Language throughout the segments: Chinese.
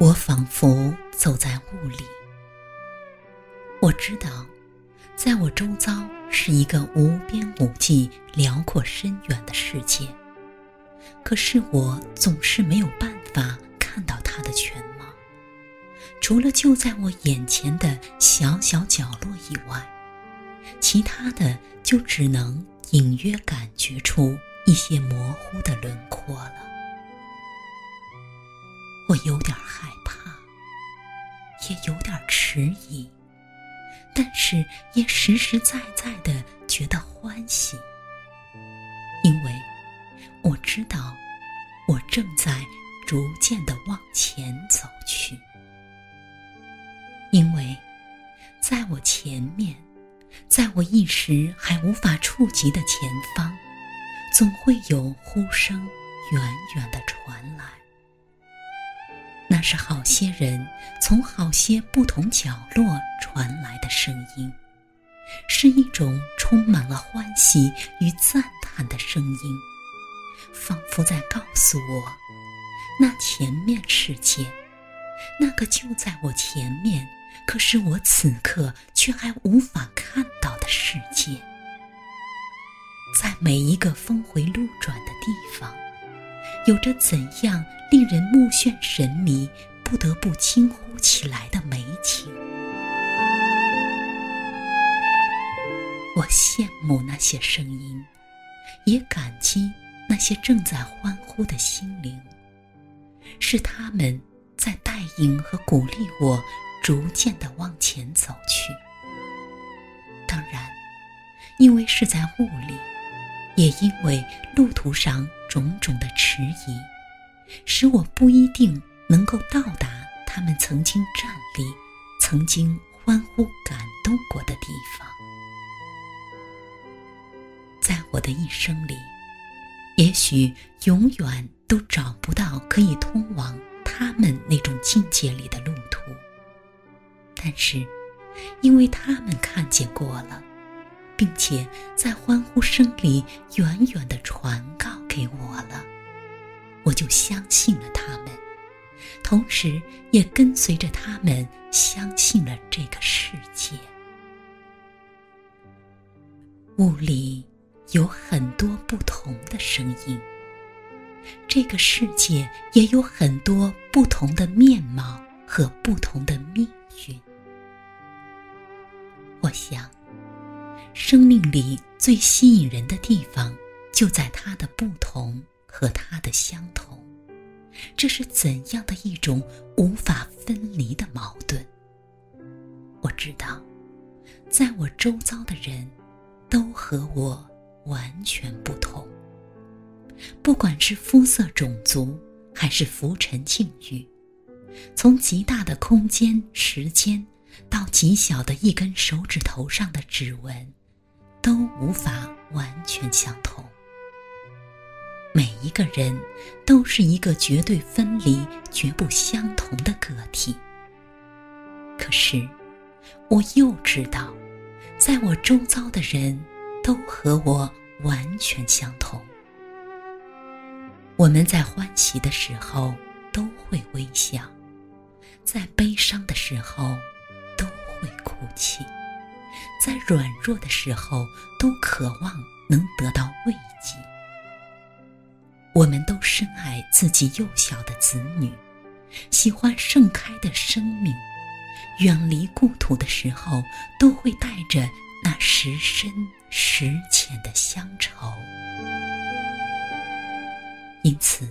我仿佛走在雾里。我知道，在我周遭是一个无边无际、辽阔深远的世界，可是我总是没有办法看到它的全貌。除了就在我眼前的小小角落以外，其他的就只能隐约感觉出一些模糊的轮廓了。我有点害怕，也有点迟疑，但是也实实在在的觉得欢喜，因为我知道我正在逐渐的往前走去。因为，在我前面，在我一时还无法触及的前方，总会有呼声远远的传来。那是好些人从好些不同角落传来的声音，是一种充满了欢喜与赞叹的声音，仿佛在告诉我，那前面世界，那个就在我前面。可是我此刻却还无法看到的世界，在每一个峰回路转的地方，有着怎样令人目眩神迷、不得不惊呼起来的美景。我羡慕那些声音，也感激那些正在欢呼的心灵，是他们在带领和鼓励我。逐渐的往前走去。当然，因为是在雾里，也因为路途上种种的迟疑，使我不一定能够到达他们曾经站立、曾经欢呼感动过的地方。在我的一生里，也许永远都找不到可以通往他们那种境界里的路途。但是，因为他们看见过了，并且在欢呼声里远远的传告给我了，我就相信了他们，同时也跟随着他们相信了这个世界。雾里有很多不同的声音，这个世界也有很多不同的面貌和不同的命运。我想，生命里最吸引人的地方，就在它的不同和它的相同。这是怎样的一种无法分离的矛盾？我知道，在我周遭的人，都和我完全不同。不管是肤色、种族，还是浮沉境遇，从极大的空间、时间。到极小的一根手指头上的指纹，都无法完全相同。每一个人都是一个绝对分离、绝不相同的个体。可是，我又知道，在我周遭的人都和我完全相同。我们在欢喜的时候都会微笑，在悲伤的时候都。会哭泣，在软弱的时候都渴望能得到慰藉。我们都深爱自己幼小的子女，喜欢盛开的生命。远离故土的时候，都会带着那时深时浅的乡愁。因此，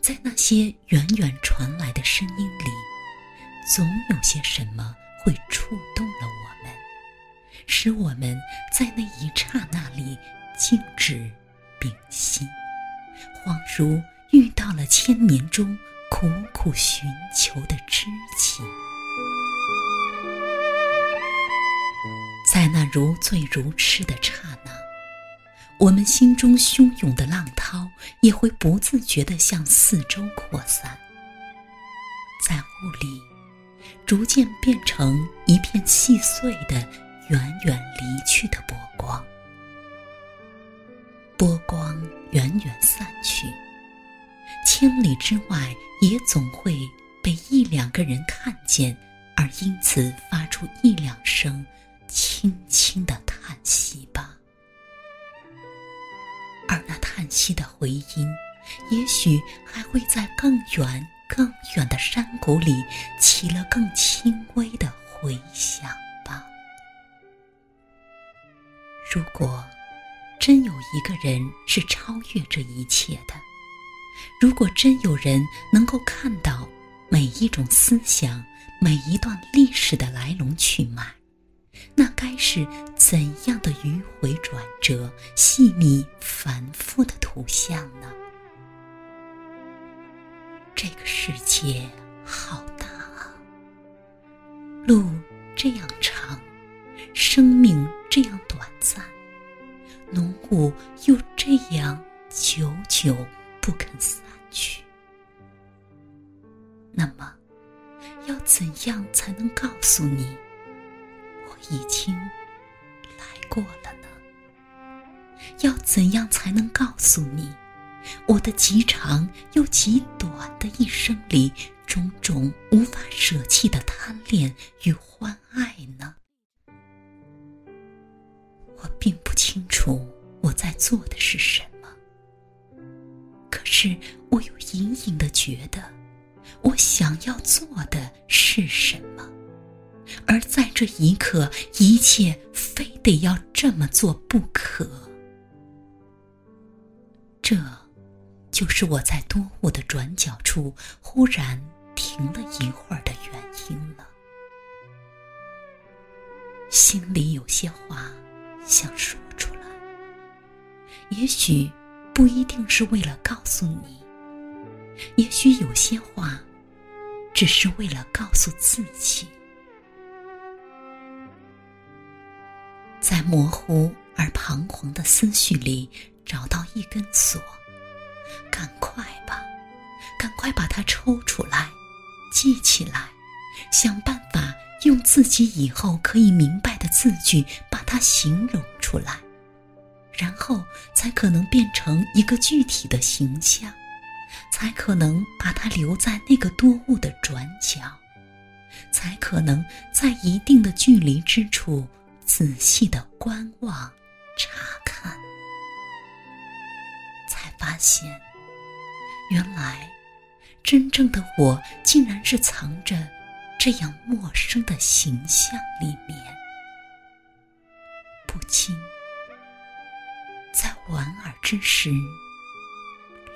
在那些远远传来的声音里，总有些什么。会触动了我们，使我们在那一刹那里静止屏息，恍如遇到了千年中苦苦寻求的知己。在那如醉如痴的刹那，我们心中汹涌的浪涛也会不自觉地向四周扩散，在雾里。逐渐变成一片细碎的、远远离去的波光。波光远远散去，千里之外也总会被一两个人看见，而因此发出一两声轻轻的叹息吧。而那叹息的回音，也许还会在更远、更远的山谷里起了更轻微的回响吧。如果真有一个人是超越这一切的，如果真有人能够看到每一种思想、每一段历史的来龙去脉，那该是怎样的迂回转折、细密繁复的图像呢？这个世界好大啊，路这样长，生命这样短暂，雾又这样久久不肯散去。那么，要怎样才能告诉你？我已经来过了呢。要怎样才能告诉你，我的极长又极短的一生里，种种无法舍弃的贪恋与欢爱呢？我并不清楚我在做的是什么，可是我又隐隐的觉得，我想要做的是什么。而在这一刻，一切非得要这么做不可。这，就是我在多雾的转角处忽然停了一会儿的原因了。心里有些话想说出来，也许不一定是为了告诉你，也许有些话，只是为了告诉自己。在模糊而彷徨的思绪里找到一根锁，赶快吧，赶快把它抽出来，记起来，想办法用自己以后可以明白的字句把它形容出来，然后才可能变成一个具体的形象，才可能把它留在那个多雾的转角，才可能在一定的距离之处。仔细的观望、查看，才发现，原来真正的我竟然是藏着这样陌生的形象里面，不禁莞尔之时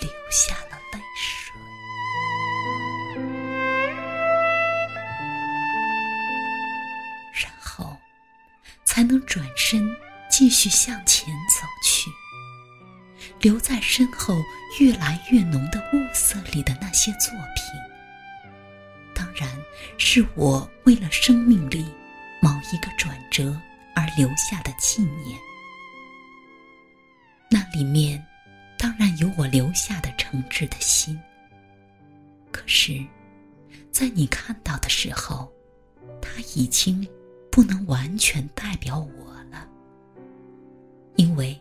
流下了泪水。然后才能转身继续向前走去。留在身后越来越浓的雾色里的那些作品，当然是我为了生命里某一个转折而留下的纪念。里面当然有我留下的诚挚的心。可是，在你看到的时候，它已经。不能完全代表我了，因为，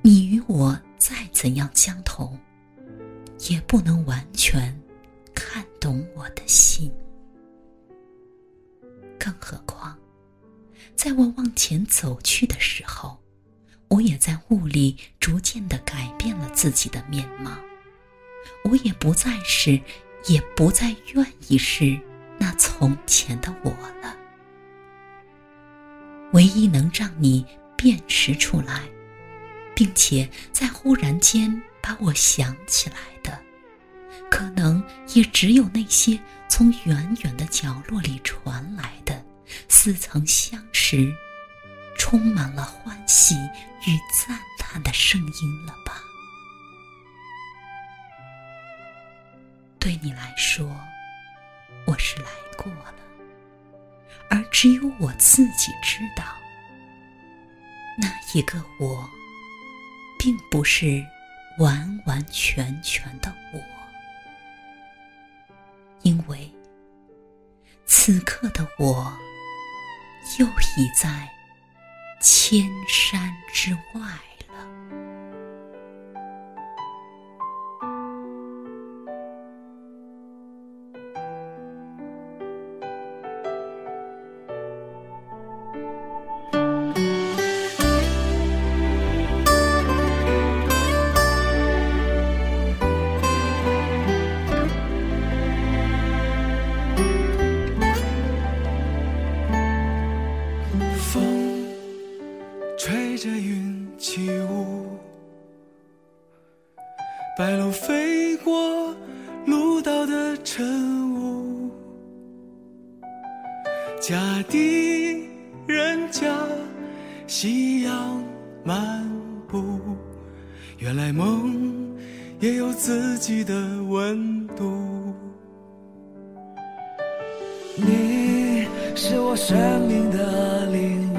你与我再怎样相同，也不能完全看懂我的心。更何况，在我往前走去的时候，我也在雾里逐渐的改变了自己的面貌，我也不再是，也不再愿意是那从前的我了。唯一能让你辨识出来，并且在忽然间把我想起来的，可能也只有那些从远远的角落里传来的似曾相识、充满了欢喜与赞叹的声音了吧？对你来说，我是来过了。而只有我自己知道，那一个我，并不是完完全全的我，因为此刻的我，又已在千山之外。着云起舞，白鹭飞过鹭岛的晨雾，家的人家，夕阳漫步，原来梦也有自己的温度。你是我生命的领，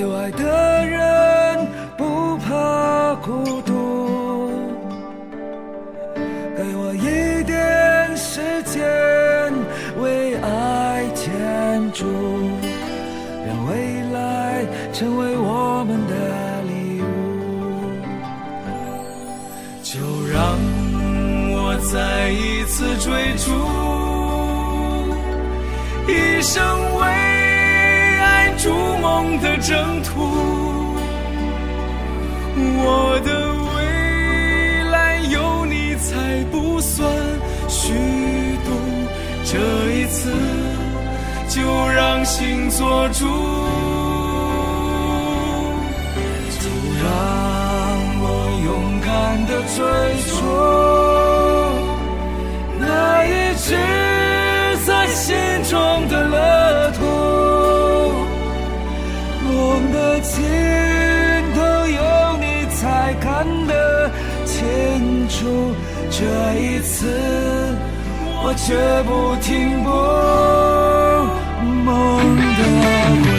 有爱的人不怕孤独，给我一点时间为爱建筑，让未来成为我们的礼物。就让我再一次追逐，一生为逐梦的征途。我的未来有你才不算虚度，这一次就让心做主。就让我勇敢的追逐那一直出。这一次，我绝不停步，梦的。